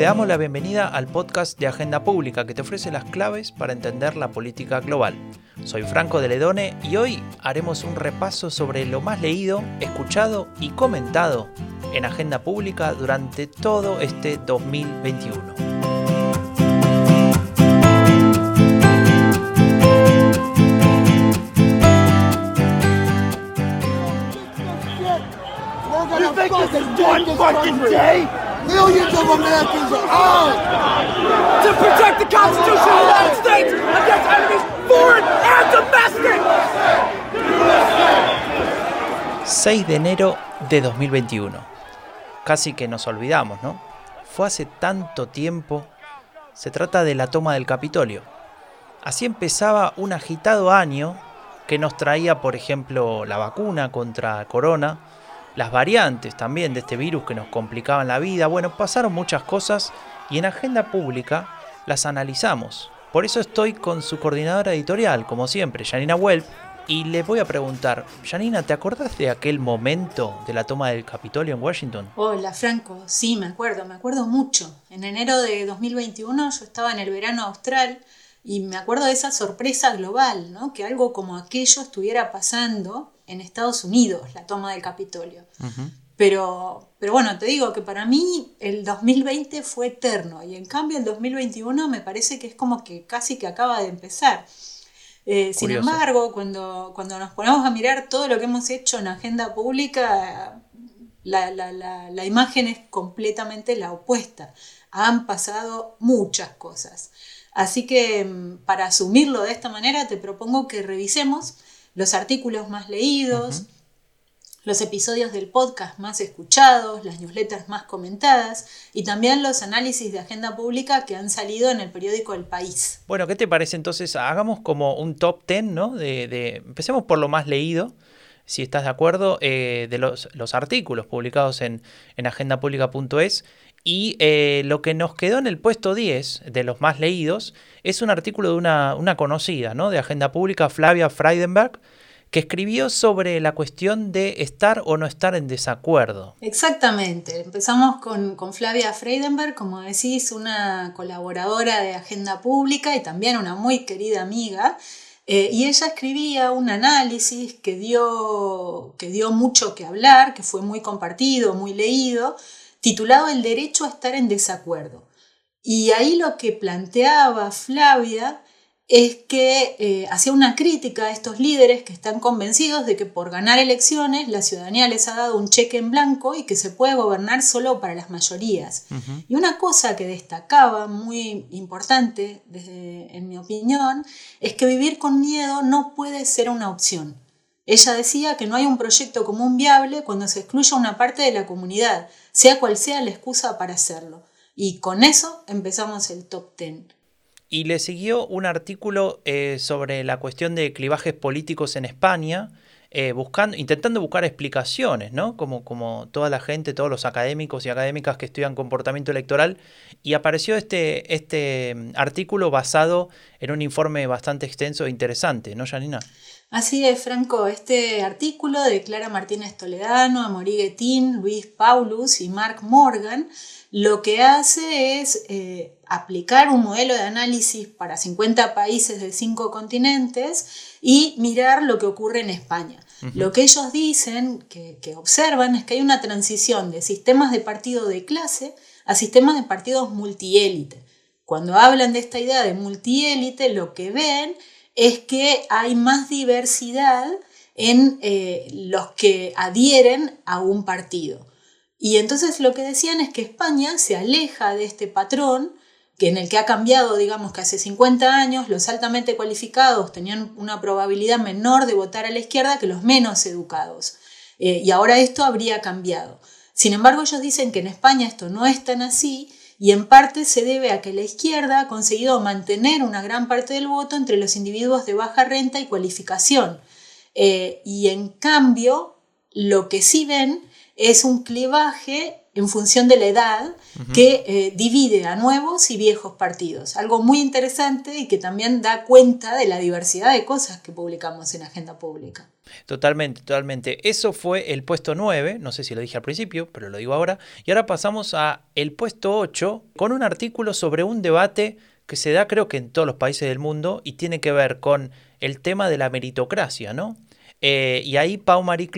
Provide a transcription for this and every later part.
Te damos la bienvenida al podcast de Agenda Pública que te ofrece las claves para entender la política global. Soy Franco de Ledone y hoy haremos un repaso sobre lo más leído, escuchado y comentado en Agenda Pública durante todo este 2021. one fucking day? Millions of Americans are armed to protect the Constitution of the United States against enemies foreign and domestic. 6 de enero de 2021. Casi que nos olvidamos, ¿no? Fue hace tanto tiempo. Se trata de la toma del Capitolio. Así empezaba un agitado año que nos traía, por ejemplo, la vacuna contra corona, las variantes también de este virus que nos complicaban la vida. Bueno, pasaron muchas cosas y en agenda pública las analizamos. Por eso estoy con su coordinadora editorial, como siempre, Janina Welp, y le voy a preguntar, Janina, ¿te acordás de aquel momento de la toma del Capitolio en Washington? Hola, Franco. Sí, me acuerdo, me acuerdo mucho. En enero de 2021 yo estaba en el verano austral y me acuerdo de esa sorpresa global, ¿no? Que algo como aquello estuviera pasando en Estados Unidos, la toma del Capitolio. pero, pero bueno, te digo que para mí el 2020 fue eterno y en cambio el 2021 me parece que es como que casi que acaba de empezar. Eh, sin embargo, cuando, cuando nos ponemos a mirar todo lo que hemos hecho en agenda pública, la, la, la, la imagen es completamente la opuesta. Han pasado muchas cosas. Así que mm, para asumirlo de esta manera te propongo que revisemos los artículos más leídos, los episodios del podcast más escuchados, las newsletters más comentadas y también los análisis de agenda pública que han salido en el periódico El País. Bueno, ¿qué te parece entonces? Hagamos como un top 10, ¿no? De, empecemos por lo más leído, si estás de acuerdo, eh, de los, artículos publicados en, en agendapublica.es. Y eh, lo que nos quedó en el puesto 10 de los más leídos es un artículo de una, conocida ¿no? de Agenda Pública, Flavia Freidenberg, que escribió sobre la cuestión de estar o no estar en desacuerdo. Exactamente. Empezamos con, con, Flavia Freidenberg, como decís, una colaboradora de Agenda Pública y también una muy querida amiga. Eh, y ella escribía un análisis que dio, que dio mucho que hablar, que fue muy compartido, muy leído, titulado El derecho a estar en desacuerdo. Y ahí lo que planteaba Flavia es que eh, hacía una crítica a estos líderes que están convencidos de que por ganar elecciones la ciudadanía les ha dado un cheque en blanco y que se puede gobernar solo para las mayorías. Y una cosa que destacaba muy importante, desde, en mi opinión, es que vivir con miedo no puede ser una opción. Ella decía que no hay un proyecto común viable cuando se excluya una parte de la comunidad, sea cual sea la excusa para hacerlo. Y con eso empezamos el top 10. Y le siguió un artículo eh, sobre la cuestión de clivajes políticos en España, eh, buscando, intentando buscar explicaciones, ¿no? Como, como toda la gente, todos los académicos y académicas que estudian comportamiento electoral, y apareció este, este mm, artículo basado en un informe bastante extenso e interesante, ¿no, Janina? Así es, Franco, este artículo de Clara Martínez Toledano, Amorí Guetín, Luis Paulus y Mark Morgan lo que hace es eh, aplicar un modelo de análisis para 50 países de 5 continentes y mirar lo que ocurre en España. Lo que ellos dicen, que, que observan, es que hay una transición de sistemas de partido de clase a sistemas de partidos multiélite. Cuando hablan de esta idea de multiélite, lo que ven es que hay más diversidad en eh, los que adhieren a un partido. Y entonces lo que decían es que España se aleja de este patrón que en el que ha cambiado, digamos que hace 50 años los altamente cualificados tenían una probabilidad menor de votar a la izquierda que los menos educados. Eh, y ahora esto habría cambiado. Sin embargo, ellos dicen que en España esto no es tan así y en parte se debe a que la izquierda ha conseguido mantener una gran parte del voto entre los individuos de baja renta y cualificación. Eh, y en cambio, lo que sí ven es un clivaje en función de la edad que eh, divide a nuevos y viejos partidos. Algo muy interesante y que también da cuenta de la diversidad de cosas que publicamos en Agenda Pública. Totalmente, totalmente. Eso fue el puesto 9, no sé si lo dije al principio, pero lo digo ahora. Y ahora pasamos a el puesto 8 con un artículo sobre un debate que se da creo que en todos los países del mundo y tiene que ver con el tema de la meritocracia, ¿no? Eh, y ahí Pau Marie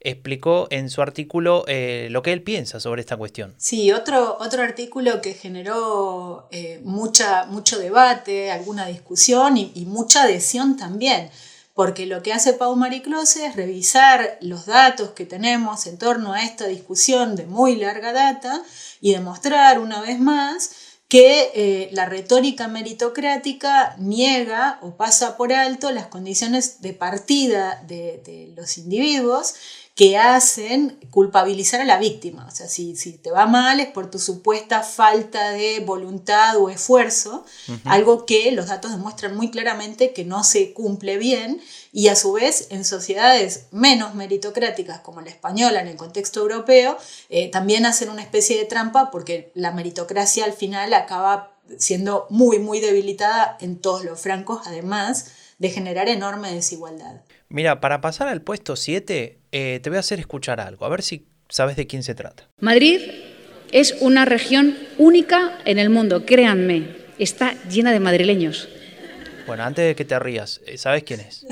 explicó en su artículo eh, lo que él piensa sobre esta cuestión. Sí, otro, otro artículo que generó eh, mucha, mucho debate, alguna discusión y, mucha adhesión también, porque lo que hace Pau Mariclose es revisar los datos que tenemos en torno a esta discusión de muy larga data y demostrar una vez más que eh, la retórica meritocrática niega o pasa por alto las condiciones de partida de, de los individuos que hacen culpabilizar a la víctima. O sea, si, si, te va mal es por tu supuesta falta de voluntad o esfuerzo, algo que los datos demuestran muy claramente que no se cumple bien y a su vez en sociedades menos meritocráticas como la española en el contexto europeo, eh, también hacen una especie de trampa porque la meritocracia al final acaba siendo muy, muy debilitada en todos los francos, además de generar enorme desigualdad. Mira, para pasar al puesto 7, eh, te voy a hacer escuchar algo, a ver si sabes de quién se trata. Madrid es una región única en el mundo, créanme, está llena de madrileños. Bueno, antes de que te rías, eh, ¿sabes quién es?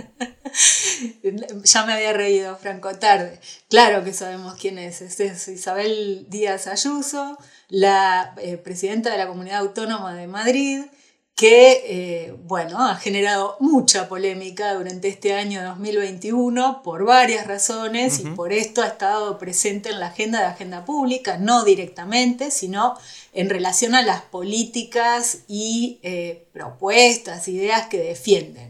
ya me había reído, Franco, tarde. Claro que sabemos quién es. Es, Isabel Díaz Ayuso, la eh, presidenta de la Comunidad Autónoma de Madrid, que eh, bueno, ha generado mucha polémica durante este año 2021 por varias razones y por esto ha estado presente en la agenda de agenda pública, no directamente, sino en relación a las políticas y eh, propuestas, ideas que defiende.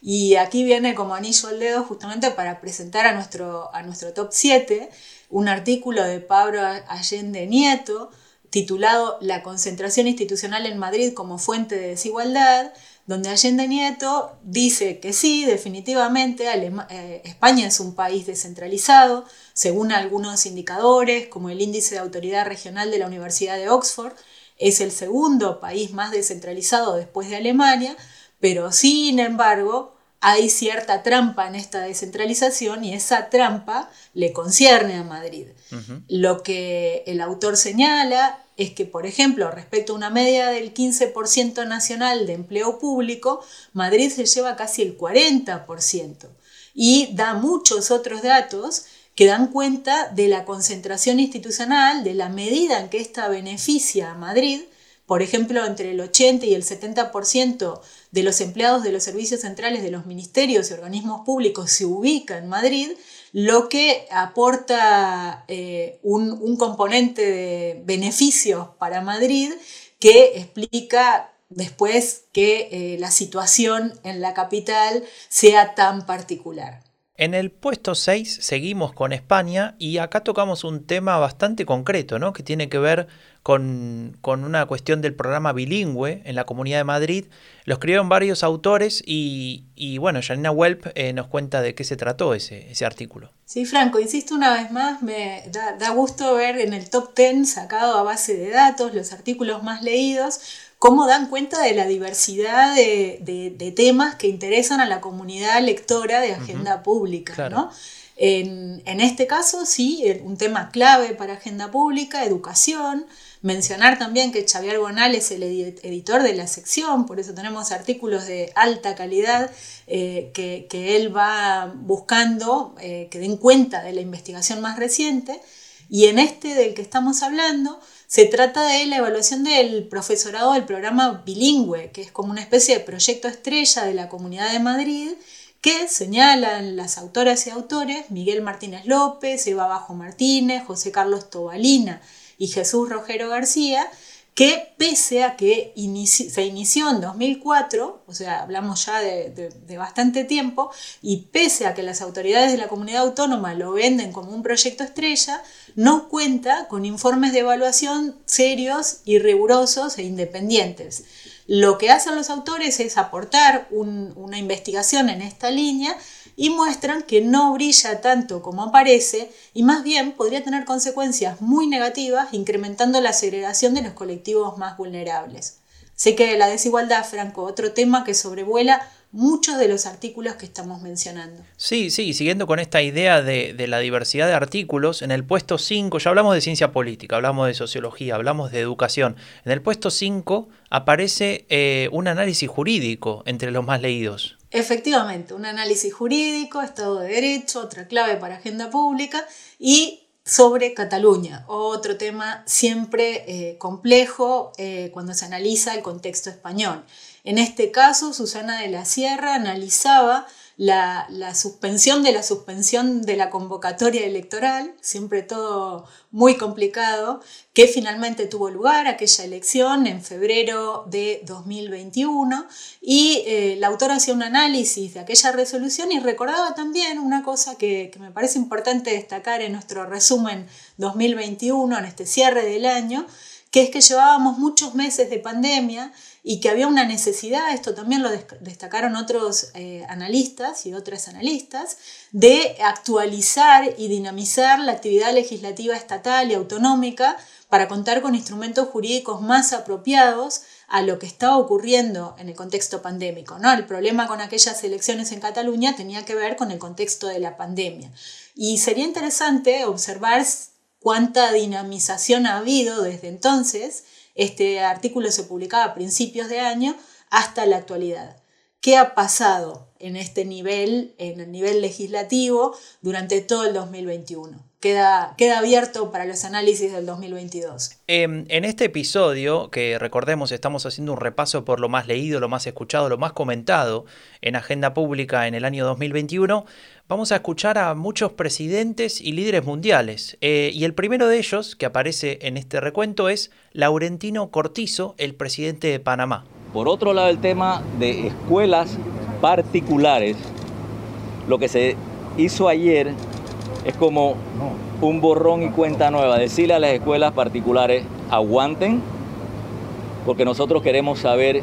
Y aquí viene como anillo al dedo justamente para presentar a nuestro, a nuestro top 7 un artículo de Pablo Allende Nieto, titulado La concentración institucional en Madrid como fuente de desigualdad, donde Allende Nieto dice que sí, definitivamente eh, España es un país descentralizado, según algunos indicadores, como el índice de autoridad regional de la Universidad de Oxford, es el segundo país más descentralizado después de Alemania, pero sin embargo hay cierta trampa en esta descentralización y esa trampa le concierne a Madrid. Lo que el autor señala es que, por ejemplo, respecto a una media del 15% nacional de empleo público, Madrid se lleva casi el 40% y da muchos otros datos que dan cuenta de la concentración institucional, de la medida en que ésta beneficia a Madrid, por ejemplo, entre el 80 y el 70% de los empleados de los servicios centrales de los ministerios y organismos públicos se ubica en Madrid, lo que aporta eh, un, componente de beneficios para Madrid que explica después que eh, la situación en la capital sea tan particular. En el puesto 6 seguimos con España y acá tocamos un tema bastante concreto, ¿no? que tiene que ver con, una cuestión del programa bilingüe en la Comunidad de Madrid. Lo escribieron varios autores y, bueno, Janina Welp eh, nos cuenta de qué se trató ese, ese artículo. Sí, Franco, insisto una vez más, me da, da gusto ver en el top 10 sacado a base de datos los artículos más leídos cómo dan cuenta de la diversidad de, temas que interesan a la comunidad lectora de agenda pública. ¿no? En, este caso, sí, un tema clave para agenda pública, educación. Mencionar también que Xavier Gonal es el editor de la sección, por eso tenemos artículos de alta calidad eh, que, él va buscando eh, que den cuenta de la investigación más reciente. Y en este del que estamos hablando, se trata de la evaluación del profesorado del programa bilingüe, que es como una especie de proyecto estrella de la Comunidad de Madrid, que señalan las autoras y autores Miguel Martínez López, Eva Bajo Martínez, José Carlos Tobalina y Jesús Rogero García, que pese a que se inició en 2004, o sea, hablamos ya de, bastante tiempo, y pese a que las autoridades de la comunidad autónoma lo venden como un proyecto estrella, no cuenta con informes de evaluación serios y rigurosos e independientes. Lo que hacen los autores es aportar una investigación en esta línea y muestran que no brilla tanto como parece y más bien podría tener consecuencias muy negativas incrementando la segregación de los colectivos más vulnerables. Sé que la desigualdad, Franco, otro tema que sobrevuela muchos de los artículos que estamos mencionando. Sí, sí, siguiendo con esta idea de, la diversidad de artículos, en el puesto 5, ya hablamos de ciencia política, hablamos de sociología, hablamos de educación, en el puesto 5 aparece eh, un análisis jurídico entre los más leídos. Efectivamente, un análisis jurídico, Estado de Derecho, otra clave para agenda pública y sobre Cataluña, otro tema siempre eh, complejo eh, cuando se analiza el contexto español. En este caso, Susana de la Sierra analizaba la, suspensión de la suspensión de la convocatoria electoral, siempre todo muy complicado, que finalmente tuvo lugar aquella elección en febrero de 2021 y eh, la autora hacía un análisis de aquella resolución y recordaba también una cosa que, que me parece importante destacar en nuestro resumen 2021, en este cierre del año, que es que llevábamos muchos meses de pandemia y que había una necesidad, esto también lo destacaron otros eh, analistas y otras analistas, de actualizar y dinamizar la actividad legislativa estatal y autonómica para contar con instrumentos jurídicos más apropiados a lo que estaba ocurriendo en el contexto pandémico. ¿no? El problema con aquellas elecciones en Cataluña tenía que ver con el contexto de la pandemia. Y sería interesante observar cuánta dinamización ha habido desde entonces este artículo se publicaba a principios de año hasta la actualidad. ¿Qué ha pasado en este nivel, en el nivel legislativo, durante todo el 2021? Queda, queda, abierto para los análisis del 2022. Em, en este episodio, que recordemos estamos haciendo un repaso por lo más leído, lo más escuchado, lo más comentado en agenda pública en el año 2021, vamos a escuchar a muchos presidentes y líderes mundiales. Eh, y el primero de ellos, que aparece en este recuento, es Laurentino Cortizo, el presidente de Panamá. Por otro lado, el tema de escuelas particulares, lo que se hizo ayer es como un borrón y cuenta nueva. Decirle a las escuelas particulares, aguanten, porque nosotros queremos saber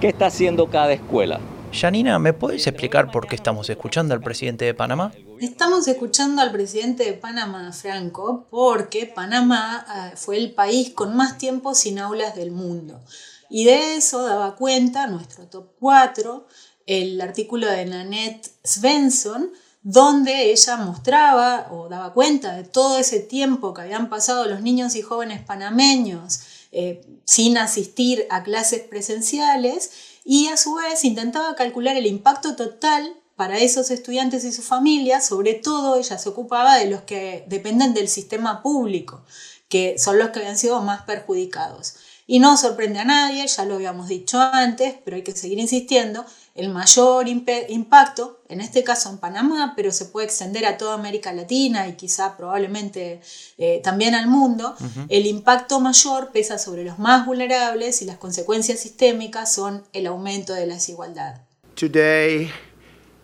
qué está haciendo cada escuela. Janina, ¿me puedes explicar por qué estamos escuchando al presidente de Panamá? Estamos escuchando al presidente de Panamá, Franco, porque Panamá eh, fue el país con más tiempo sin aulas del mundo. Y de eso daba cuenta nuestro top 4, el artículo de Nanette Svensson, donde ella mostraba o daba cuenta de todo ese tiempo que habían pasado los niños y jóvenes panameños eh, sin asistir a clases presenciales y a su vez intentaba calcular el impacto total para esos estudiantes y sus familias, sobre todo ella se ocupaba de los que dependen del sistema público, que son los que habían sido más perjudicados. Y no sorprende a nadie, ya lo habíamos dicho antes, pero hay que seguir insistiendo, el mayor impacto, en este caso en Panamá, pero se puede extender a toda América Latina y quizá probablemente eh, también al mundo, el impacto mayor pesa sobre los más vulnerables y las consecuencias sistémicas son el aumento de la desigualdad. Today,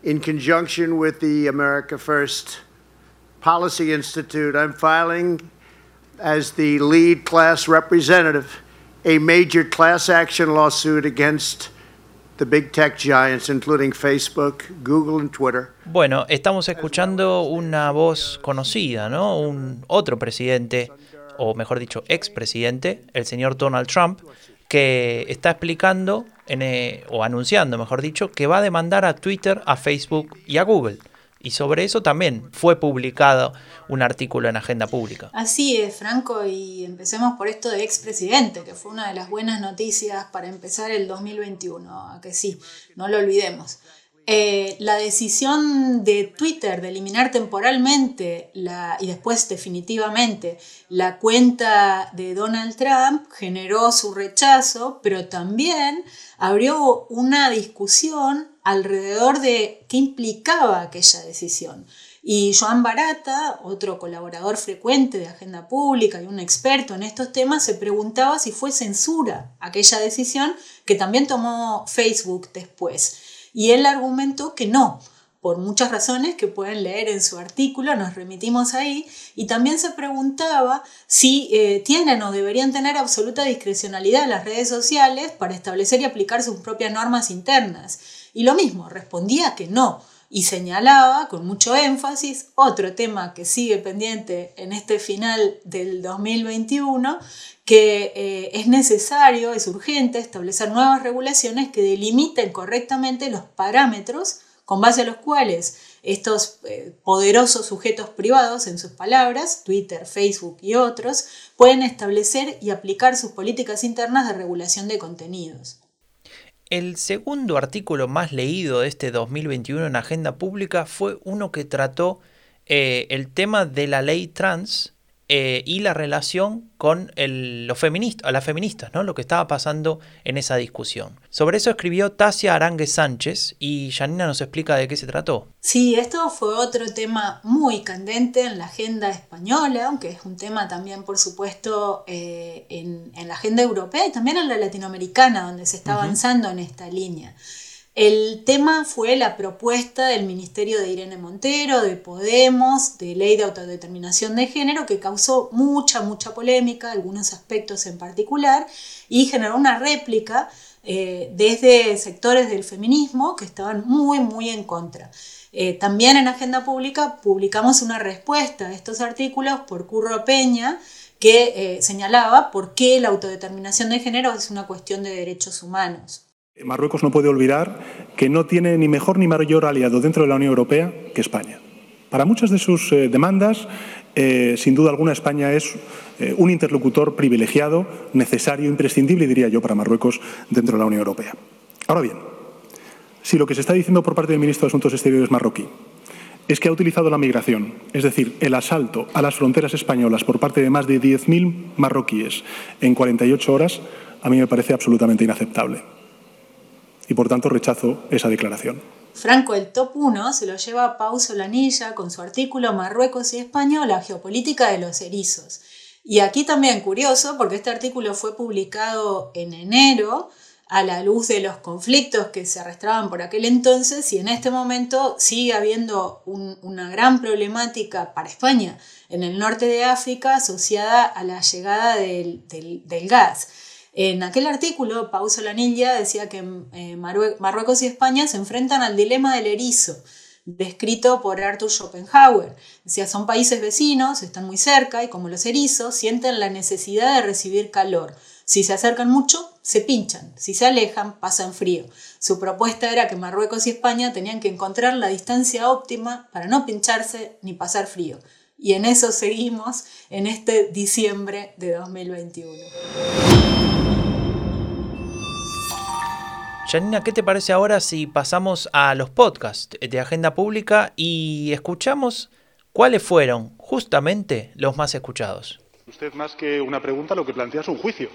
in conjunction with the America First Policy Institute, I'm filing as the lead class representative a major class action lawsuit against Bueno, estamos escuchando una voz conocida, ¿no? Un otro presidente, o mejor dicho, expresidente, el señor Donald Trump, que está explicando eh, o anunciando, mejor dicho, que va a demandar a Twitter, a Facebook y a Google. Y sobre eso también fue publicado un artículo en Agenda Pública. Así es, Franco, y empecemos por esto de expresidente, que fue una de las buenas noticias para empezar el 2021, a que sí, no lo olvidemos. Eh, la decisión de Twitter de eliminar temporalmente la, y después definitivamente la cuenta de Donald Trump generó su rechazo, pero también abrió una discusión alrededor de qué implicaba aquella decisión. Y Joan Barata, otro colaborador frecuente de Agenda Pública y un experto en estos temas, se preguntaba si fue censura aquella decisión que también tomó Facebook después. Y él argumentó que no, por muchas razones que pueden leer en su artículo, nos remitimos ahí, y también se preguntaba si eh, tienen o deberían tener absoluta discrecionalidad las redes sociales para establecer y aplicar sus propias normas internas. Y lo mismo, respondía que no. y señalaba con mucho énfasis otro tema que sigue pendiente en este final del 2021, que eh, es necesario, es urgente establecer nuevas regulaciones que delimiten correctamente los parámetros con base a los cuales estos eh, poderosos sujetos privados, en sus palabras, Twitter, Facebook y otros, pueden establecer y aplicar sus políticas internas de regulación de contenidos. El segundo artículo más leído de este 2021 en Agenda Pública fue uno que trató eh, el tema de la ley trans eh, y la relación con los feministas, las feministas, ¿no? lo que estaba pasando en esa discusión. Sobre eso escribió Tasia Arangue Sánchez y Janina nos explica de qué se trató. Sí, esto fue otro tema muy candente en la agenda española, aunque es un tema también, por supuesto, eh, en, la agenda europea y también en la latinoamericana, donde se está avanzando en esta línea. El tema fue la propuesta del Ministerio de Irene Montero, de Podemos, de Ley de Autodeterminación de Género, que causó mucha, mucha polémica, algunos aspectos en particular, y generó una réplica eh, desde sectores del feminismo que estaban muy, muy en contra. Eh, también en Agenda Pública publicamos una respuesta a estos artículos por Curro Peña, que eh, señalaba por qué la autodeterminación de género es una cuestión de derechos humanos. Marruecos no puede olvidar que no tiene ni mejor ni mayor aliado dentro de la Unión Europea que España. Para muchas de sus eh, demandas, eh, sin duda alguna, España es eh, un interlocutor privilegiado, necesario, imprescindible, diría yo, para Marruecos dentro de la Unión Europea. Ahora bien, si lo que se está diciendo por parte del ministro de Asuntos Exteriores marroquí es que ha utilizado la migración, es decir, el asalto a las fronteras españolas por parte de más de 10.000 marroquíes en 48 horas, a mí me parece absolutamente inaceptable y por tanto rechazo esa declaración. Franco, el top 1 se lo lleva Pau Solanilla con su artículo Marruecos y España la geopolítica de los erizos. Y aquí también curioso, porque este artículo fue publicado en enero a la luz de los conflictos que se arrastraban por aquel entonces y en este momento sigue habiendo una gran problemática para España en el norte de África asociada a la llegada del gas. En aquel artículo, Pau Solanilla decía que eh, Marruecos y España se enfrentan al dilema del erizo, descrito por Arthur Schopenhauer. Decía, son países vecinos, están muy cerca y como los erizos, sienten la necesidad de recibir calor. Si se acercan mucho, se pinchan. Si se alejan, pasan frío. Su propuesta era que Marruecos y España tenían que encontrar la distancia óptima para no pincharse ni pasar frío. Y en eso seguimos en este diciembre de 2021. Janina, ¿qué te parece ahora si pasamos a los podcasts de Agenda Pública y escuchamos cuáles fueron justamente los más escuchados? Usted más que una pregunta lo que plantea es un juicio.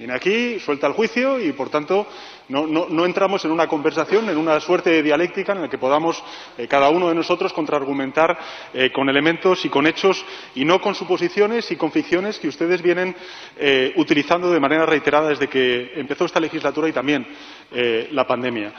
Viene aquí, suelta el juicio y, por tanto, no, entramos en una conversación, en una suerte de dialéctica en la que podamos eh, cada uno de nosotros contraargumentar eh, con elementos y con hechos y no con suposiciones y con ficciones que ustedes vienen eh, utilizando de manera reiterada desde que empezó esta legislatura y también la pandemia.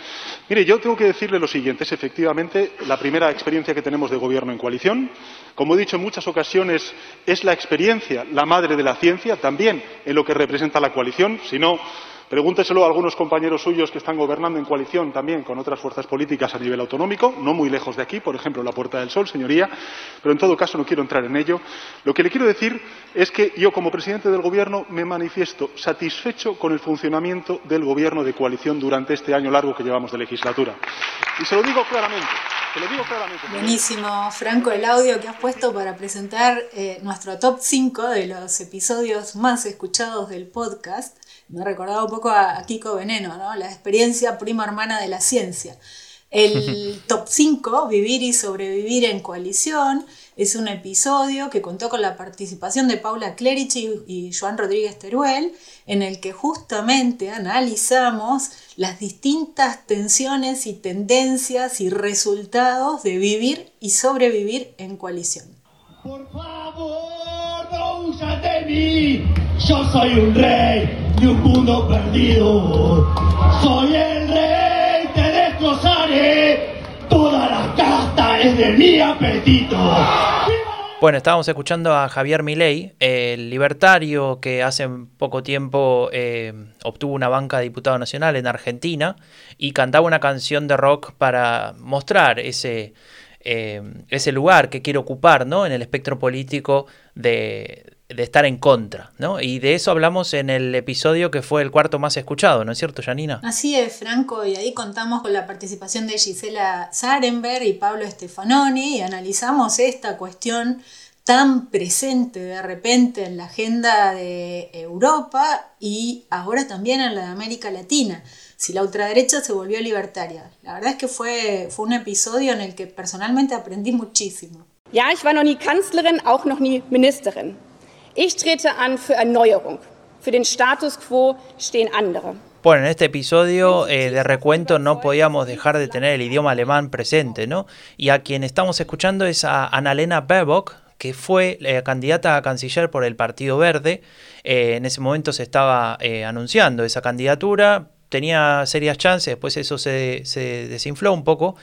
Mire, yo tengo que decirle lo siguiente. Es efectivamente la primera experiencia que tenemos de gobierno en coalición. Como he dicho en muchas ocasiones, es la experiencia la madre de la ciencia, también en lo que representa la coalición. Si no, Pregúnteselo a algunos compañeros suyos que están gobernando en coalición también con otras fuerzas políticas a nivel autonómico, no muy lejos de aquí, por ejemplo, la Puerta del Sol, señoría, pero en todo caso no quiero entrar en ello. Lo que le quiero decir es que yo, como presidente del Gobierno, me manifiesto satisfecho con el funcionamiento del Gobierno de coalición durante este año largo que llevamos de legislatura. Y se lo digo claramente. Buenísimo, Franco, el audio que has puesto para presentar eh, nuestro top 5 de los episodios más escuchados del podcast me ha recordado un poco a, Kiko Veneno, ¿no? la experiencia prima hermana de la ciencia. El top 5, Vivir y sobrevivir en coalición, es un episodio que contó con la participación de Paula Clerici y Joan Rodríguez Teruel, en el que justamente analizamos las distintas tensiones y tendencias y resultados de vivir y sobrevivir en coalición. Por favor, huyas de mí. Yo soy un rey de un mundo perdido. Soy el rey, te destrozaré. Toda la casta es de mi apetito. ¡Viva Bueno, estábamos escuchando a Javier Milei, el libertario que hace poco tiempo eh, obtuvo una banca de diputado nacional en Argentina y cantaba una canción de rock para mostrar ese, eh, ese lugar que quiere ocupar ¿no? en el espectro político de, estar en contra, ¿no? Y de eso hablamos en el episodio que fue el cuarto más escuchado, ¿no es cierto, Janina? Así es, Franco, y ahí contamos con la participación de Gisela Sarenberg y Pablo Stefanoni y analizamos esta cuestión tan presente de repente en la agenda de Europa y ahora también en la de América Latina. Si la ultraderecha se volvió libertaria. La verdad es que fue, fue un episodio en el que personalmente aprendí muchísimo. Ja, ich war noch nie Kanzlerin, auch noch nie Ministerin. Ich trete an für Erneuerung. Für den Status quo stehen andere. Bueno, en este episodio eh, de recuento no podíamos dejar de tener el idioma alemán presente, ¿no? Y a quien estamos escuchando es a Annalena Baerbock, que fue eh, candidata a canciller por el Partido Verde. Eh, en ese momento se estaba eh, anunciando esa candidatura, tenía serias chances, después eso se, se, desinfló un poco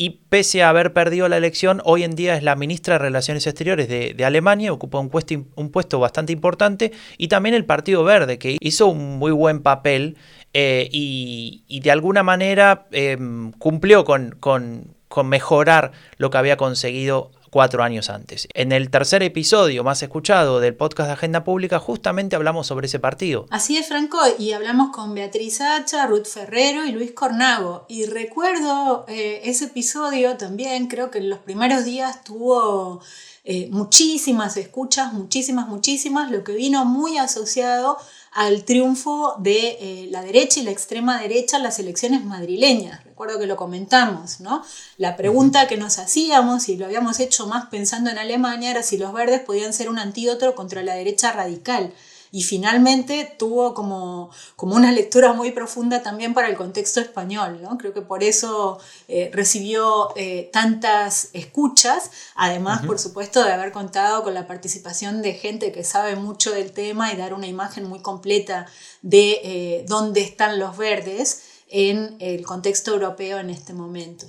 y pese a haber perdido la elección, hoy en día es la ministra de Relaciones Exteriores de, Alemania, ocupa un puesto, un puesto, bastante importante y también el Partido Verde, que hizo un muy buen papel eh, y, de alguna manera eh, cumplió con, con, con mejorar lo que había conseguido cuatro años antes. En el tercer episodio más escuchado del podcast de Agenda Pública justamente hablamos sobre ese partido. Así es, Franco, y hablamos con Beatriz Hacha, Ruth Ferrero y Luis Cornago. Y recuerdo eh, ese episodio también, creo que en los primeros días tuvo eh, muchísimas escuchas, muchísimas, muchísimas, lo que vino muy asociado al triunfo de eh, la derecha y la extrema derecha en las elecciones madrileñas. Recuerdo que lo comentamos, ¿no? La pregunta que nos hacíamos, y lo habíamos hecho más pensando en Alemania, era si los verdes podían ser un antídoto contra la derecha radical y finalmente tuvo como, como una lectura muy profunda también para el contexto español. ¿no? Creo que por eso eh, recibió eh, tantas escuchas, además, uh -huh. por supuesto, de haber contado con la participación de gente que sabe mucho del tema y dar una imagen muy completa de eh, dónde están los verdes en el contexto europeo en este momento.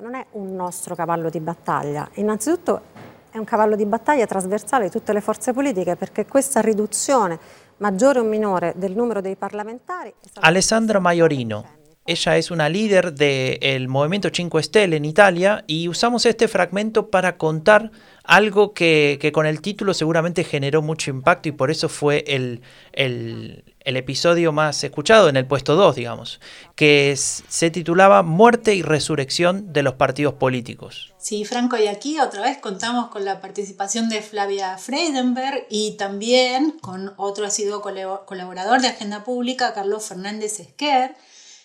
Non è un nostro cavallo di battaglia. Innanzitutto è un cavallo di battaglia trasversale di tutte le forze politiche perché questa riduzione maggiore o minore del numero dei parlamentari... Alessandra Maiorino. Ella es una líder del de movimiento Cinque Stelle en Italia y usamos este fragmento para contar algo que, que, con el título seguramente generó mucho impacto y por eso fue el, el, el episodio más escuchado en el puesto 2, digamos, que se titulaba Muerte y Resurrección de los Partidos Políticos. Sí, Franco, y aquí otra vez contamos con la participación de Flavia Freidenberg y también con otro sido colaborador de Agenda Pública, Carlos Fernández Esquer.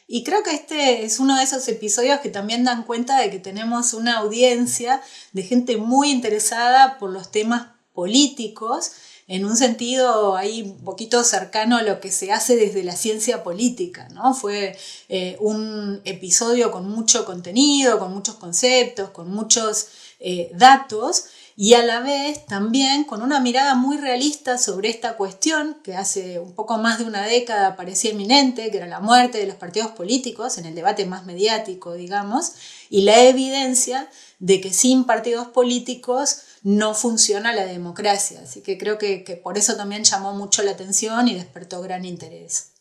Y creo que este es uno de esos episodios que también dan cuenta de que tenemos una audiencia de gente muy interesada por los temas políticos, en un sentido ahí un poquito cercano a lo que se hace desde la ciencia política, ¿no? Fue eh, un episodio con mucho contenido, con muchos conceptos, con muchos eh, datos, y a la vez también con una mirada muy realista sobre esta cuestión que hace un poco más de una década parecía inminente, que era la muerte de los partidos políticos en el debate más mediático, digamos, y la evidencia de que sin partidos políticos no funciona la democracia. Así que creo que, que por eso también llamó mucho la atención y despertó gran interés.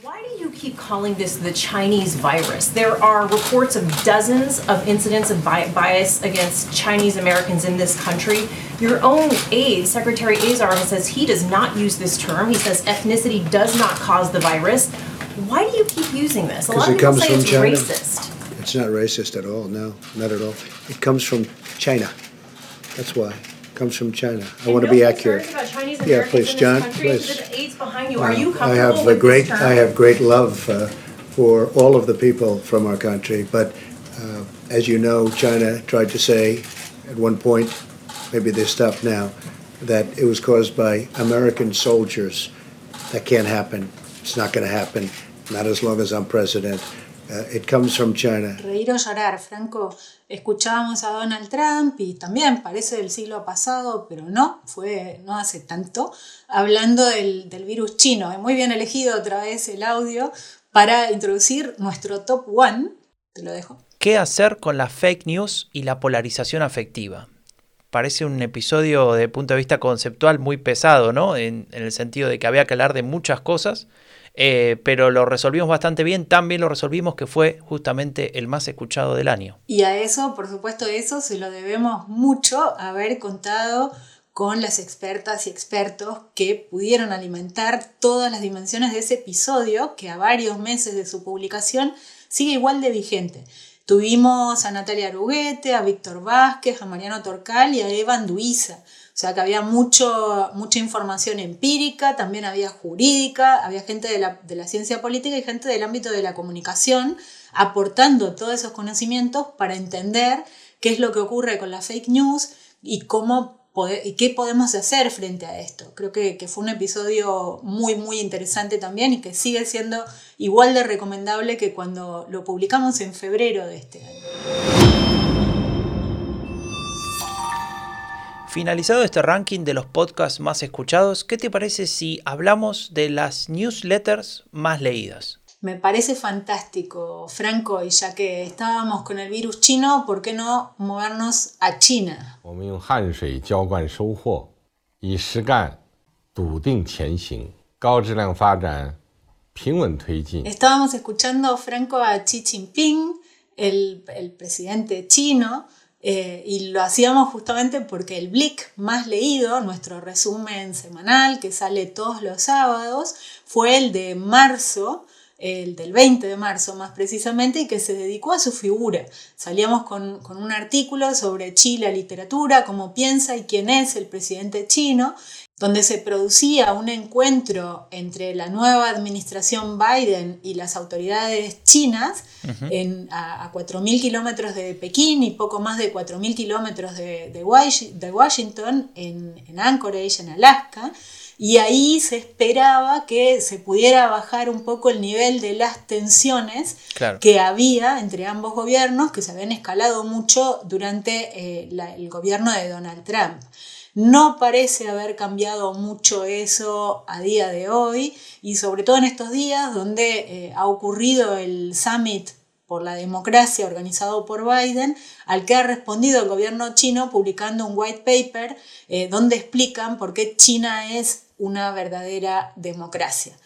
Why do you keep calling this the Chinese virus? There are reports of dozens of incidents of bias against Chinese Americans in this country. Your own aide, Secretary Azar, says he does not use this term. He says ethnicity does not cause the virus. Why do you keep using this? A lot of people say it's China. racist. It's not racist at all. No, not at all. It comes from China. That's why. It comes from China. I want to be accurate. Yeah, please, John, please. The aides behind you. Are you I comfortable have a with great, term? I have great love uh, for all of the people from our country. But uh, as you know, China tried to say at one point, maybe they stopped now, that it was caused by American soldiers. That can't happen. It's not going to happen. Not as long as I'm president. Uh, it comes from China. Reír o llorar, Franco. Escuchábamos a Donald Trump y también parece del siglo pasado, pero no, fue no hace tanto, hablando del, del virus chino. Muy bien elegido otra vez el audio para introducir nuestro top one. Te lo dejo. ¿Qué hacer con la fake news y la polarización afectiva? parece un episodio de punto de vista conceptual muy pesado, ¿no? En, en el sentido de que había que hablar de muchas cosas eh, pero lo resolvimos bastante bien, también lo resolvimos que fue justamente el más escuchado del año. Y a eso, por supuesto, eso se lo debemos mucho haber contado con las expertas y expertos que pudieron alimentar todas las dimensiones de ese episodio que a varios meses de su publicación sigue igual de vigente. Tuvimos a Natalia Aruguete, a Víctor Vázquez, a Mariano Torcal y a Evan Duiza. O sea que había mucho, mucha información empírica, también había jurídica, había gente de la, de la ciencia política y gente del ámbito de la comunicación aportando todos esos conocimientos para entender qué es lo que ocurre con la fake news y cómo y qué podemos hacer frente a esto. Creo que, que, fue un episodio muy, muy interesante también y que sigue siendo igual de recomendable que cuando lo publicamos en febrero de este año. Finalizado este ranking de los podcasts más escuchados, ¿qué te parece si hablamos de las newsletters más leídas? Me parece fantástico, Franco, y ya que estábamos con el virus chino, ¿por qué no movernos a China? Estábamos escuchando, Franco, a Xi Jinping, el, el presidente chino, eh, y lo hacíamos justamente porque el Blick más leído, nuestro resumen semanal que sale todos los sábados, fue el de marzo, el del 20 de marzo más precisamente, y que se dedicó a su figura. Salíamos con, con un artículo sobre Chile, literatura, cómo piensa y quién es el presidente chino, donde se producía un encuentro entre la nueva administración Biden y las autoridades chinas en, a, 4.000 kilómetros de Pekín y poco más de 4.000 kilómetros de, de, Washington, en, en Anchorage, en Alaska. Y ahí se esperaba que se pudiera bajar un poco el nivel de las tensiones que había entre ambos gobiernos, que se habían escalado mucho durante eh, el gobierno de Donald Trump. No parece haber cambiado mucho eso a día de hoy y sobre todo en estos días donde eh, ha ocurrido el summit por la democracia organizado por Biden, al que ha respondido el gobierno chino publicando un white paper eh, donde explican por qué China es una verdadera democracia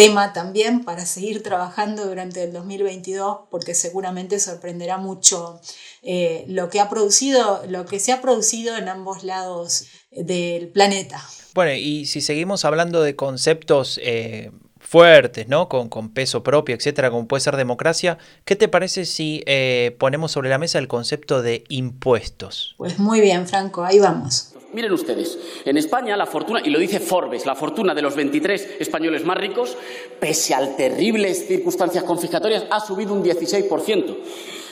tema también para seguir trabajando durante el 2022 porque seguramente sorprenderá mucho eh, lo que ha producido, lo que se ha producido en ambos lados del planeta. Bueno, y si seguimos hablando de conceptos eh, fuertes, ¿no? Con, con, peso propio, etcétera, como puede ser democracia, ¿qué te parece si eh, ponemos sobre la mesa el concepto de impuestos? Pues muy bien, Franco, ahí vamos. Miren ustedes, en España la fortuna, y lo dice Forbes, la fortuna de los 23 españoles más ricos, pese a terribles circunstancias confiscatorias, ha subido un 16%.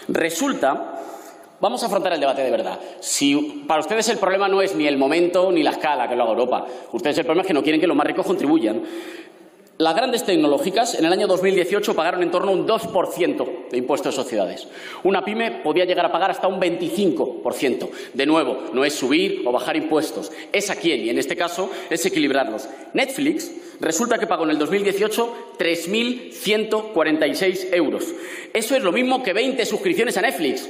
Resulta Vamos a afrontar el debate de verdad. Si para ustedes el problema no es ni el momento ni la escala que lo haga Europa, ustedes el problema es que no quieren que los más ricos contribuyan. Las grandes tecnológicas en el año 2018 pagaron en torno a un 2% de impuestos de sociedades. Una pyme podía llegar a pagar hasta un 25%. De nuevo, no es subir o bajar impuestos, es a quién, y en este caso es equilibrarlos. Netflix resulta que pagó en el 2018 3.146 euros. Eso es lo mismo que 20 suscripciones a Netflix.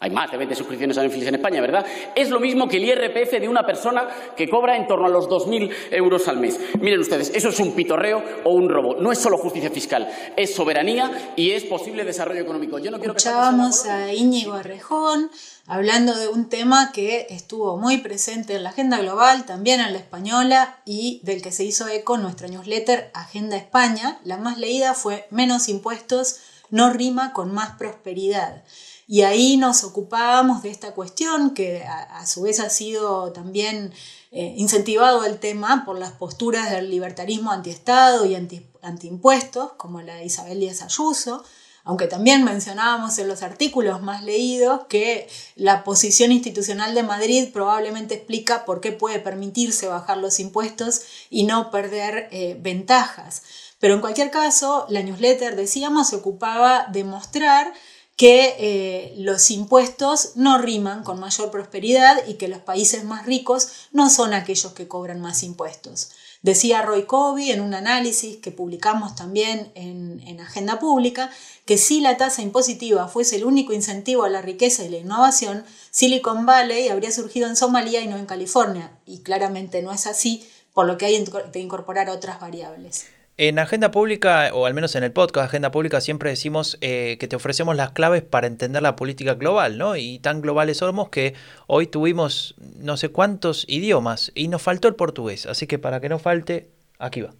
Hay más de 20 suscripciones a Netflix en España, ¿verdad? Es lo mismo que el IRPF de una persona que cobra en torno a los 2.000 euros al mes. Miren ustedes, eso es un pitorreo o un robo. No es solo justicia fiscal, es soberanía y es posible desarrollo económico. Yo no quiero Escuchábamos a Íñigo Arrejón hablando de un tema que estuvo muy presente en la agenda global, también en la española y del que se hizo eco nuestra newsletter Agenda España. La más leída fue Menos impuestos no rima con más prosperidad. Y ahí nos ocupábamos de esta cuestión que a, su vez ha sido también eh, incentivado el tema por las posturas del libertarismo antiestado y anti, antiimpuestos, como la de Isabel Díaz Ayuso, aunque también mencionábamos en los artículos más leídos que la posición institucional de Madrid probablemente explica por qué puede permitirse bajar los impuestos y no perder eh, ventajas. Pero en cualquier caso, la newsletter, decíamos, se ocupaba de mostrar que eh, los impuestos no riman con mayor prosperidad y que los países más ricos no son aquellos que cobran más impuestos. Decía Roy Covey en un análisis que publicamos también en, en, Agenda Pública que si la tasa impositiva fuese el único incentivo a la riqueza y la innovación, Silicon Valley habría surgido en Somalia y no en California. Y claramente no es así, por lo que hay que incorporar otras variables. En Agenda Pública, o al menos en el podcast Agenda Pública, siempre decimos eh, que te ofrecemos las claves para entender la política global, ¿no? Y tan globales somos que hoy tuvimos no sé cuántos idiomas y nos faltó el portugués. Así que para que no falte, aquí va.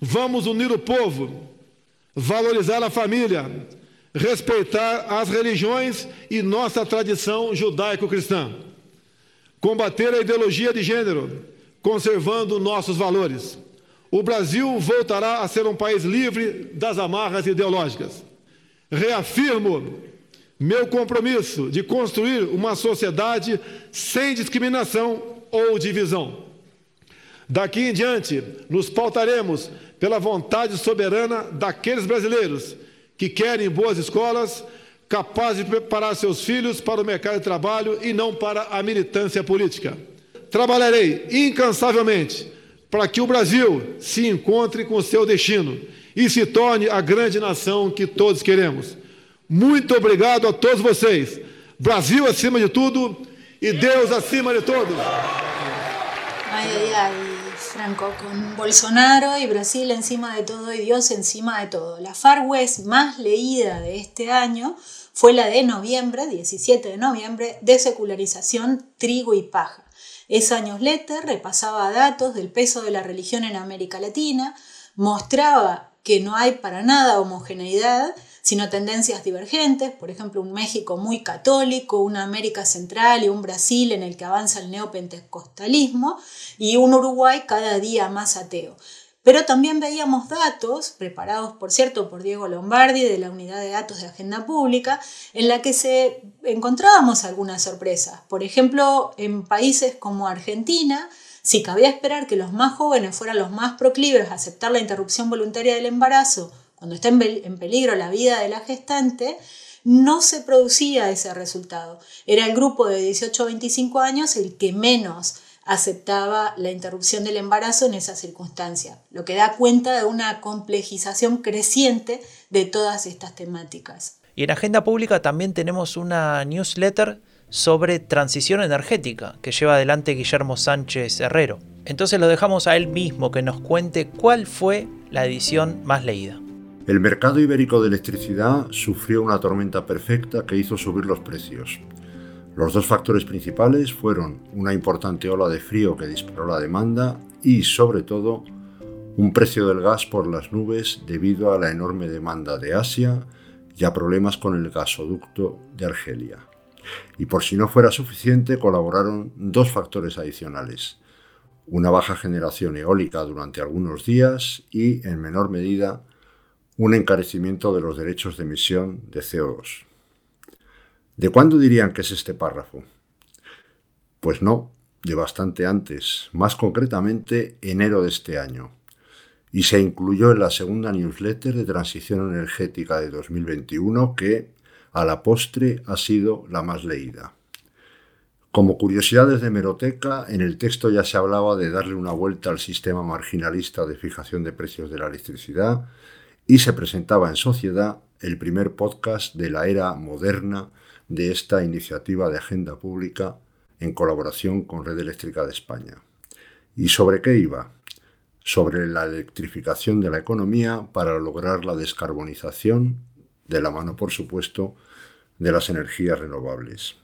Vamos unir o povo, valorizar a família, respeitar as religiões e nossa tradição judaico-cristã, combater a ideologia de gênero, conservando nossos valores. O Brasil voltará a ser um país livre das amarras ideológicas. Reafirmo meu compromisso de construir uma sociedade sem discriminação ou divisão. Daqui em diante, nos pautaremos pela vontade soberana daqueles brasileiros que querem boas escolas, capazes de preparar seus filhos para o mercado de trabalho e não para a militância política. Trabalharei incansavelmente para que o Brasil se encontre com seu destino e se torne a grande nação que todos queremos. Muito obrigado a todos vocês. Brasil acima de tudo y Dios acima de todo. Ay, ay, ay, Franco, con Bolsonaro y Brasil encima de todo y Dios encima de todo. La Far West más leída de este año fue la de noviembre, 17 de noviembre, de secularización, trigo y paja. Esa newsletter repasaba datos del peso de la religión en América Latina, mostraba que no hay para nada homogeneidad, sino tendencias divergentes, por ejemplo, un México muy católico, una América Central y un Brasil en el que avanza el neopentecostalismo y un Uruguay cada día más ateo. Pero también veíamos datos, preparados por cierto por Diego Lombardi de la Unidad de Datos de Agenda Pública, en la que se encontrábamos algunas sorpresas. Por ejemplo, en países como Argentina, si cabía esperar que los más jóvenes fueran los más proclives a aceptar la interrupción voluntaria del embarazo cuando está en peligro la vida de la gestante, no se producía ese resultado. Era el grupo de 18 a 25 años el que menos aceptaba la interrupción del embarazo en esa circunstancia, lo que da cuenta de una complejización creciente de todas estas temáticas. Y en Agenda Pública también tenemos una newsletter sobre transición energética que lleva adelante Guillermo Sánchez Herrero. Entonces lo dejamos a él mismo que nos cuente cuál fue la edición más leída. El mercado ibérico de electricidad sufrió una tormenta perfecta que hizo subir los precios. Los dos factores principales fueron una importante ola de frío que disparó la demanda y, sobre todo, un precio del gas por las nubes debido a la enorme demanda de Asia y a problemas con el gasoducto de Argelia. Y por si no fuera suficiente, colaboraron dos factores adicionales. Una baja generación eólica durante algunos días y, en menor medida, un encarecimiento de los derechos de emisión de CO2. ¿De cuándo dirían que es este párrafo? Pues no, de bastante antes, más concretamente enero de este año, y se incluyó en la segunda newsletter de transición energética de 2021 que, a la postre, ha sido la más leída. Como curiosidades de meroteca, en el texto ya se hablaba de darle una vuelta al sistema marginalista de fijación de precios de la electricidad y se presentaba en sociedad el primer podcast de la era moderna de esta iniciativa de agenda pública en colaboración con Red Eléctrica de España. ¿Y sobre qué iba? Sobre la electrificación de la economía para lograr la descarbonización, de la mano, por supuesto, de las energías renovables.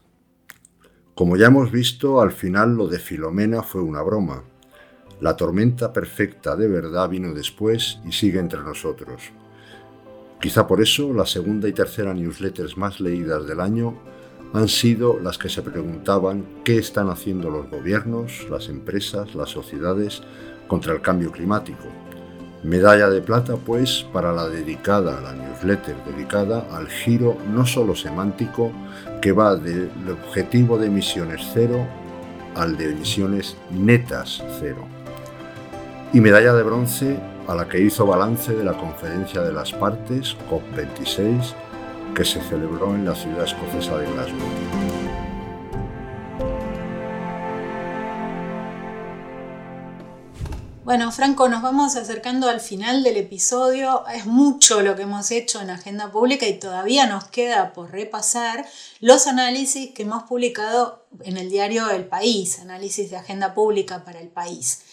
Como ya hemos visto, al final lo de Filomena fue una broma. La tormenta perfecta de verdad vino después y sigue entre nosotros. Quizá por eso la segunda y tercera newsletters más leídas del año han sido las que se preguntaban qué están haciendo los gobiernos, las empresas, las sociedades contra el cambio climático. Medalla de plata, pues, para la dedicada, la newsletter dedicada al giro no solo semántico que va del objetivo de emisiones cero al de emisiones netas cero. Y medalla de bronce a la que hizo balance de la Conferencia de las Partes, COP26, que se celebró en la ciudad escocesa de Glasgow. Bueno, Franco, nos vamos acercando al final del episodio. Es mucho lo que hemos hecho en Agenda Pública y todavía nos queda por repasar los análisis que hemos publicado en el diario El País, análisis de Agenda Pública para el país.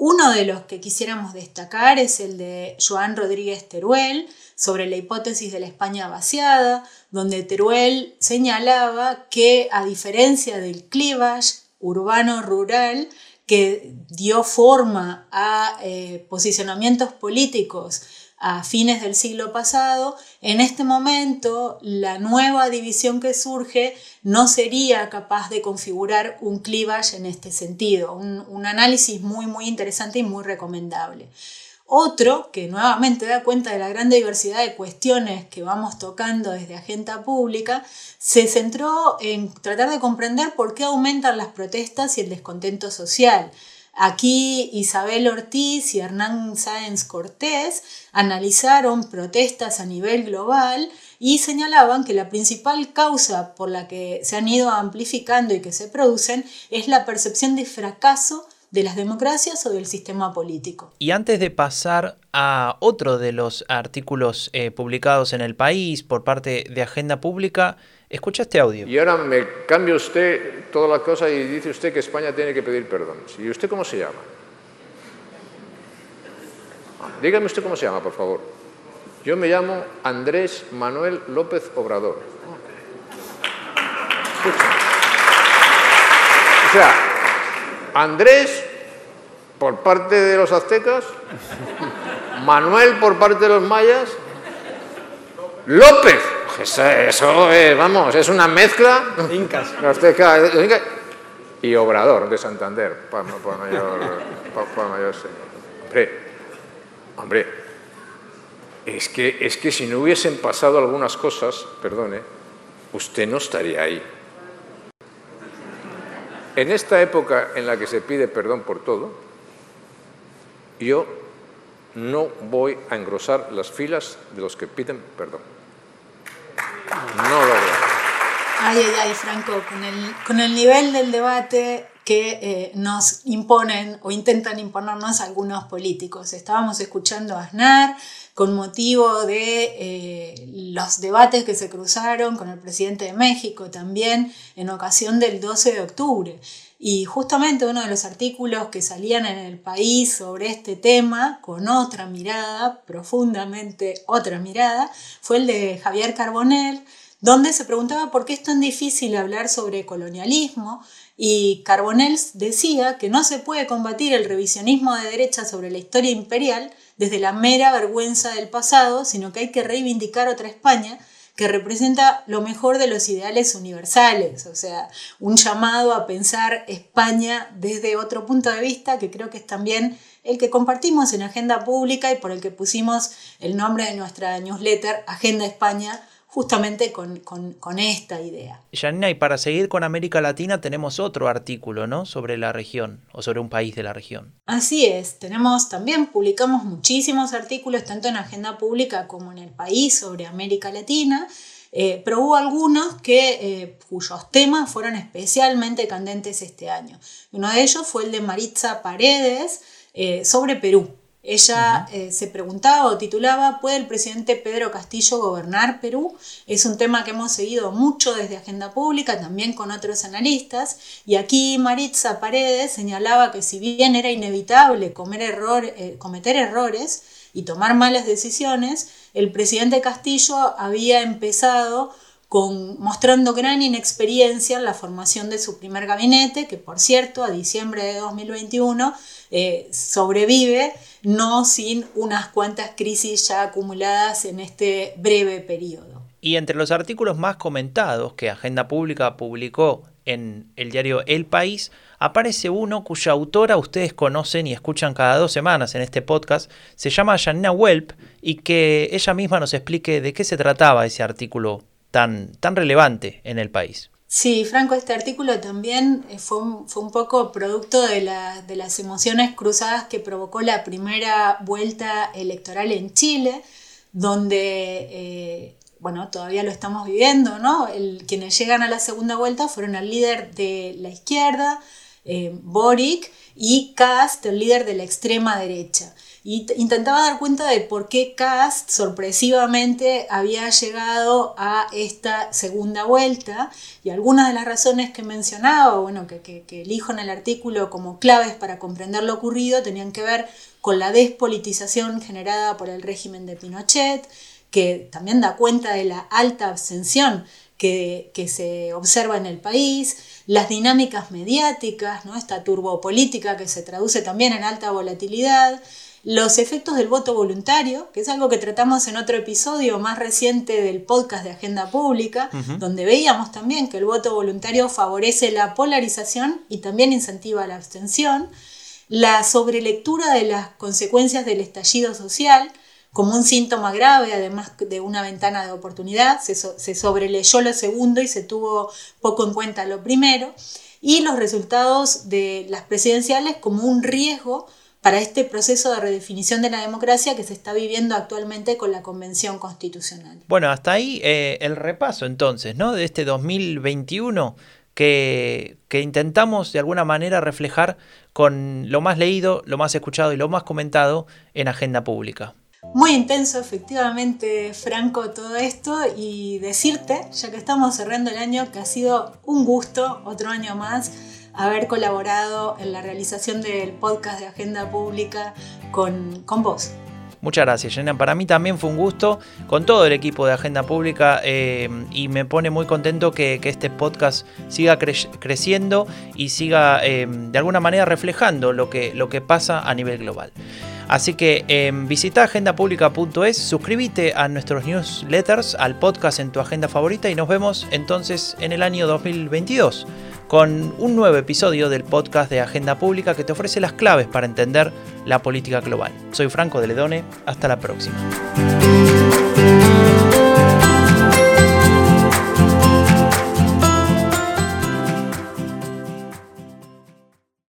Uno de los que quisiéramos destacar es el de Joan Rodríguez Teruel sobre la hipótesis de la España vaciada, donde Teruel señalaba que a diferencia del clivage urbano-rural, que dio forma a eh, posicionamientos políticos a fines del siglo pasado, en este momento la nueva división que surge no sería capaz de configurar un clivage en este sentido. Un, un análisis muy, muy interesante y muy recomendable. Otro que nuevamente da cuenta de la gran diversidad de cuestiones que vamos tocando desde agenda pública, se centró en tratar de comprender por qué aumentan las protestas y el descontento social. Aquí Isabel Ortiz y Hernán Sáenz Cortés analizaron protestas a nivel global y señalaban que la principal causa por la que se han ido amplificando y que se producen es la percepción de fracaso de las democracias o del sistema político. Y antes de pasar a otro de los artículos eh, publicados en el país por parte de Agenda Pública, escucha este audio. Y ahora me cambia usted toda la cosa y dice usted que España tiene que pedir perdón. ¿Y usted cómo se llama? Dígame usted cómo se llama, por favor. Yo me llamo Andrés Manuel López Obrador. O sea, Andrés por parte de los aztecas, Manuel por parte de los mayas, López. Eso, es, vamos, es una mezcla. Incas. Y Obrador de Santander, por, mayor, mayor Hombre, hombre, es que, es que si no hubiesen pasado algunas cosas, perdone, usted no estaría ahí. En esta época en la que se pide perdón por todo, yo no voy a engrosar las filas de los que piden perdón. No lo voy Ay, ay, ay, Franco, con el, nivel del debate que eh, nos imponen o intentan imponernos algunos políticos. Estábamos escuchando a Aznar con motivo de eh, los debates que se cruzaron con el presidente de México también en ocasión del 12 de octubre. Y justamente uno de los artículos que salían en el país sobre este tema, con otra mirada, profundamente otra mirada, fue el de Javier Carbonell, donde se preguntaba por qué es tan difícil hablar sobre colonialismo y Carbonell decía que no se puede combatir el revisionismo de derecha sobre la historia imperial desde la mera vergüenza del pasado, sino que hay que reivindicar otra España que representa lo mejor de los ideales universales, o sea, un llamado a pensar España desde otro punto de vista, que creo que es también el que compartimos en Agenda Pública y por el que pusimos el nombre de nuestra newsletter, Agenda España, justamente con, esta idea. Janina, y para seguir con América Latina tenemos otro artículo, ¿no? Sobre la región o sobre un país de la región. Así es, tenemos también, publicamos muchísimos artículos, tanto en Agenda Pública como en el país, sobre América Latina. Eh, pero hubo algunos que, eh, cuyos temas fueron especialmente candentes este año. Uno de ellos fue el de Maritza Paredes eh, sobre Perú. Ella eh, se preguntaba o titulaba, ¿puede el presidente Pedro Castillo gobernar Perú? Es un tema que hemos seguido mucho desde Agenda Pública, también con otros analistas, y aquí Maritza Paredes señalaba que si bien era inevitable eh, cometer errores y tomar malas decisiones, el presidente Castillo había empezado con, mostrando gran inexperiencia en la formación de su primer gabinete, que por cierto a diciembre de 2021 eh, sobrevive, no sin unas cuantas crisis ya acumuladas en este breve periodo. Y entre los artículos más comentados que Agenda Pública publicó en el diario El País, aparece uno cuya autora ustedes conocen y escuchan cada dos semanas en este podcast, se llama Janina Welp, y que ella misma nos explique de qué se trataba ese artículo tan, tan relevante en el país. Sí, Franco, este artículo también eh, fue un, fue un poco producto de, las emociones cruzadas que provocó la primera vuelta electoral en Chile, donde eh, bueno, todavía lo estamos viviendo, ¿no? quienes llegan a la segunda vuelta fueron el líder de la izquierda, eh, Boric, y Kast, el líder de la extrema derecha. Intentaba dar cuenta de por qué Kast sorpresivamente había llegado a esta segunda vuelta y algunas de las razones que mencionaba, bueno, que, que elijo en el artículo como claves para comprender lo ocurrido, tenían que ver con la despolitización generada por el régimen de Pinochet, que también da cuenta de la alta abstención que, se observa en el país, las dinámicas mediáticas, ¿no? esta turbopolítica que se traduce también en alta volatilidad, los efectos del voto voluntario, que es algo que tratamos en otro episodio más reciente del podcast de Agenda Pública, donde veíamos también que el voto voluntario favorece la polarización y también incentiva la abstención, la sobrelectura de las consecuencias del estallido social, como un síntoma grave, además de una ventana de oportunidad, se, sobreleyó lo segundo y se tuvo poco en cuenta lo primero, y los resultados de las presidenciales como un riesgo para este proceso de redefinición de la democracia que se está viviendo actualmente con la Convención Constitucional. Bueno, hasta ahí eh, el repaso entonces, ¿no? De este 2021 que, que intentamos de alguna manera reflejar con lo más leído, lo más escuchado y lo más comentado en agenda pública. Muy intenso, efectivamente, Franco, todo esto y decirte, ya que estamos cerrando el año, que ha sido un gusto, otro año más, haber colaborado en la realización del podcast de Agenda Pública con, con vos. Muchas gracias, Jenna. Para mí también fue un gusto con todo el equipo de Agenda Pública eh, y me pone muy contento que, este podcast siga creciendo y siga eh, de alguna manera reflejando lo que, lo que pasa a nivel global. Así que eh, visita agendapublica.es, suscríbete a nuestros newsletters, al podcast en tu agenda favorita y nos vemos entonces en el año 2022 con un nuevo episodio del podcast de Agenda Pública que te ofrece las claves para entender la política global. Soy Franco de Ledone, hasta la próxima.